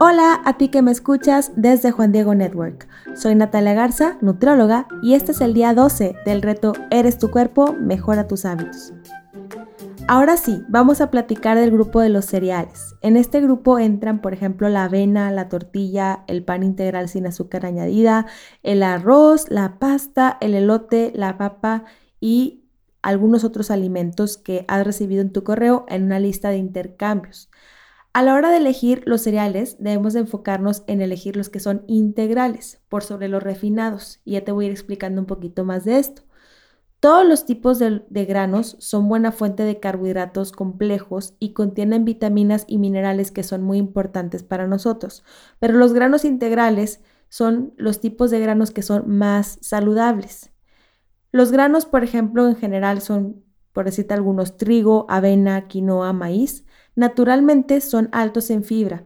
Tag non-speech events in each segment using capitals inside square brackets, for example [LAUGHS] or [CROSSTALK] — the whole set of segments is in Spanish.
Hola a ti que me escuchas desde Juan Diego Network. Soy Natalia Garza, nutrióloga, y este es el día 12 del reto Eres tu cuerpo, mejora tus hábitos. Ahora sí, vamos a platicar del grupo de los cereales. En este grupo entran, por ejemplo, la avena, la tortilla, el pan integral sin azúcar añadida, el arroz, la pasta, el elote, la papa y algunos otros alimentos que has recibido en tu correo en una lista de intercambios. A la hora de elegir los cereales, debemos de enfocarnos en elegir los que son integrales por sobre los refinados. Y ya te voy a ir explicando un poquito más de esto. Todos los tipos de, de, granos son buena fuente de carbohidratos complejos y contienen vitaminas y minerales que son muy importantes para nosotros. Pero los granos integrales son los tipos de granos que son más saludables. Los granos, por ejemplo, en general son, por decirte algunos, trigo, avena, quinoa, maíz naturalmente son altos en fibra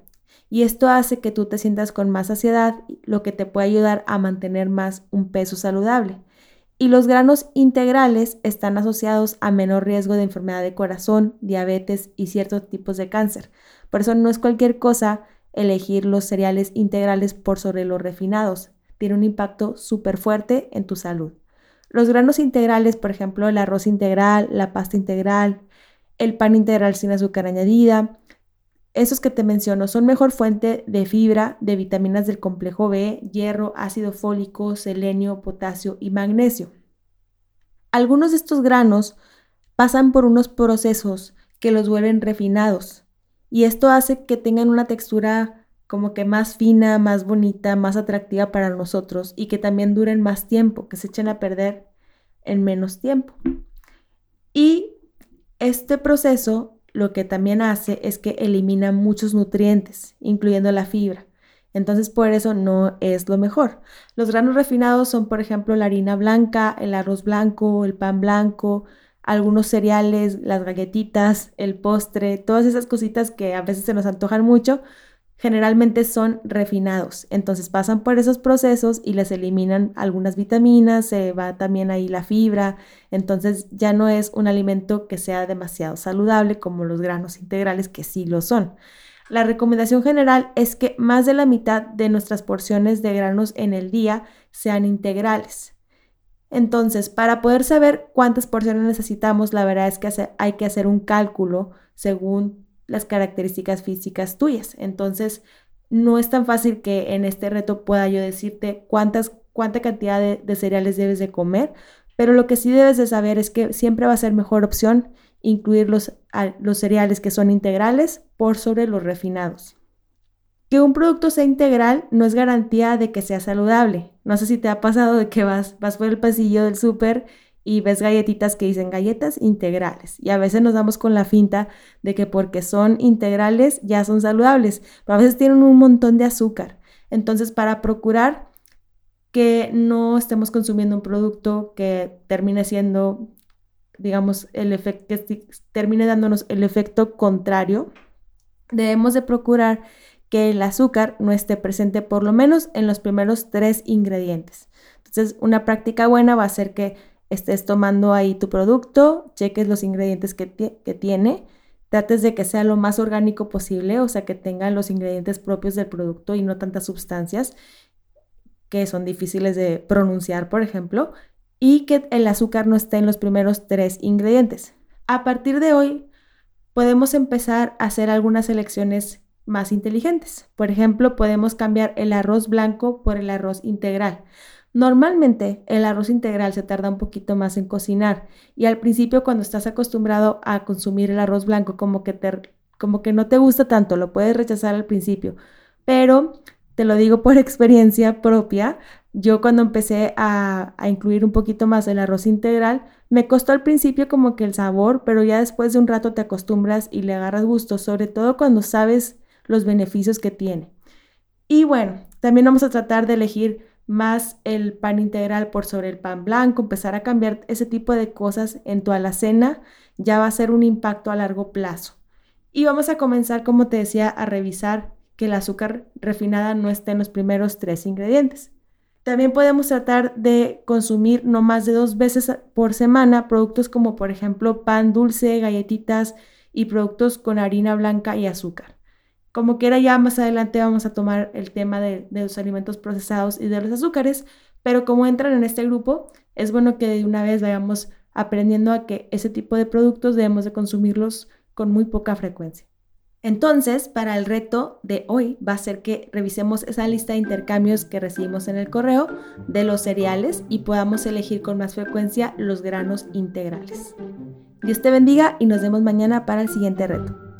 y esto hace que tú te sientas con más saciedad, lo que te puede ayudar a mantener más un peso saludable. Y los granos integrales están asociados a menor riesgo de enfermedad de corazón, diabetes y ciertos tipos de cáncer. Por eso no es cualquier cosa elegir los cereales integrales por sobre los refinados. Tiene un impacto súper fuerte en tu salud. Los granos integrales, por ejemplo, el arroz integral, la pasta integral, el pan integral sin azúcar añadida. Esos que te menciono son mejor fuente de fibra, de vitaminas del complejo B, hierro, ácido fólico, selenio, potasio y magnesio. Algunos de estos granos pasan por unos procesos que los vuelven refinados y esto hace que tengan una textura como que más fina, más bonita, más atractiva para nosotros y que también duren más tiempo, que se echen a perder en menos tiempo. Y este proceso lo que también hace es que elimina muchos nutrientes, incluyendo la fibra. Entonces, por eso no es lo mejor. Los granos refinados son, por ejemplo, la harina blanca, el arroz blanco, el pan blanco, algunos cereales, las galletitas, el postre, todas esas cositas que a veces se nos antojan mucho, generalmente son refinados. Entonces pasan por esos procesos y les eliminan algunas vitaminas, se va también ahí la fibra. Entonces ya no es un alimento que sea demasiado saludable como los granos integrales que sí lo son. La recomendación general es que más de la mitad de nuestras porciones de granos en el día sean integrales. Entonces, para poder saber cuántas porciones necesitamos, la verdad es que hay que hacer un cálculo según las características físicas tuyas. Entonces, no es tan fácil que en este reto pueda yo decirte cuántas, cuánta cantidad de, cereales debes de comer, pero lo que sí debes de saber es que siempre va a ser mejor opción incluir los, los cereales que son integrales por sobre los refinados. Que un producto sea integral no es garantía de que sea saludable. No sé si te ha pasado de que vas, vas por el pasillo del súper y ves galletitas que dicen galletas integrales. Y a veces nos damos con la finta de que porque son integrales ya son saludables, pero a veces tienen un montón de azúcar. Entonces, para procurar que no estemos consumiendo un producto que termine siendo, digamos, el efecto, que termine dándonos el efecto contrario, debemos de procurar que el azúcar no esté presente por lo menos en los primeros tres ingredientes. Entonces, una práctica buena va a ser que estés tomando ahí tu producto, cheques los ingredientes que, tiene, trates de que sea lo más orgánico posible, o sea, que tenga los ingredientes propios del producto y no tantas sustancias que son difíciles de pronunciar, por ejemplo, y que el azúcar no esté en los primeros tres ingredientes. A partir de hoy, podemos empezar a hacer algunas elecciones más inteligentes. Por ejemplo, podemos cambiar el arroz blanco por el arroz integral. Normalmente el arroz integral se tarda un poquito más en cocinar y al principio cuando estás acostumbrado a consumir el arroz blanco como que, te, como que no te gusta tanto, lo puedes rechazar al principio, pero te lo digo por [LAUGHS] experiencia propia, yo cuando empecé a, a incluir un poquito más el arroz integral, me costó al principio como que el sabor, pero ya después de un rato te acostumbras y le agarras gusto, sobre todo cuando sabes los beneficios que tiene. Y bueno, también vamos a tratar de elegir más el pan integral por sobre el pan blanco, empezar a cambiar ese tipo de cosas en tu alacena, ya va a ser un impacto a largo plazo. Y vamos a comenzar, como te decía, a revisar que el azúcar refinada no esté en los primeros tres ingredientes. También podemos tratar de consumir no más de dos veces por semana productos como por ejemplo pan dulce, galletitas y productos con harina blanca y azúcar. Como quiera, ya más adelante vamos a tomar el tema de, los alimentos procesados y de los azúcares, pero como entran en este grupo, es bueno que de una vez vayamos aprendiendo a que ese tipo de productos debemos de consumirlos con muy poca frecuencia. Entonces, para el reto de hoy va a ser que revisemos esa lista de intercambios que recibimos en el correo de los cereales y podamos elegir con más frecuencia los granos integrales. Dios te bendiga y nos vemos mañana para el siguiente reto.